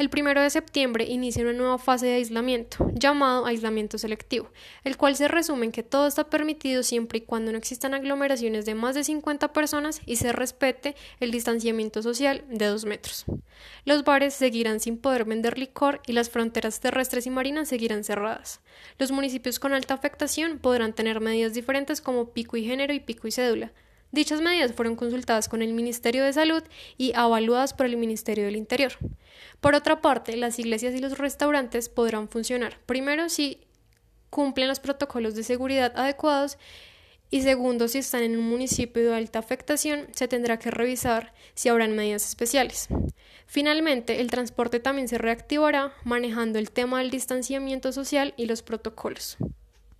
El primero de septiembre inicia una nueva fase de aislamiento, llamado aislamiento selectivo, el cual se resume en que todo está permitido siempre y cuando no existan aglomeraciones de más de 50 personas y se respete el distanciamiento social de 2 metros. Los bares seguirán sin poder vender licor y las fronteras terrestres y marinas seguirán cerradas. Los municipios con alta afectación podrán tener medidas diferentes como pico y género y pico y cédula, Dichas medidas fueron consultadas con el Ministerio de Salud y avaluadas por el Ministerio del Interior. Por otra parte, las iglesias y los restaurantes podrán funcionar, primero si cumplen los protocolos de seguridad adecuados y segundo, si están en un municipio de alta afectación, se tendrá que revisar si habrán medidas especiales. Finalmente, el transporte también se reactivará manejando el tema del distanciamiento social y los protocolos.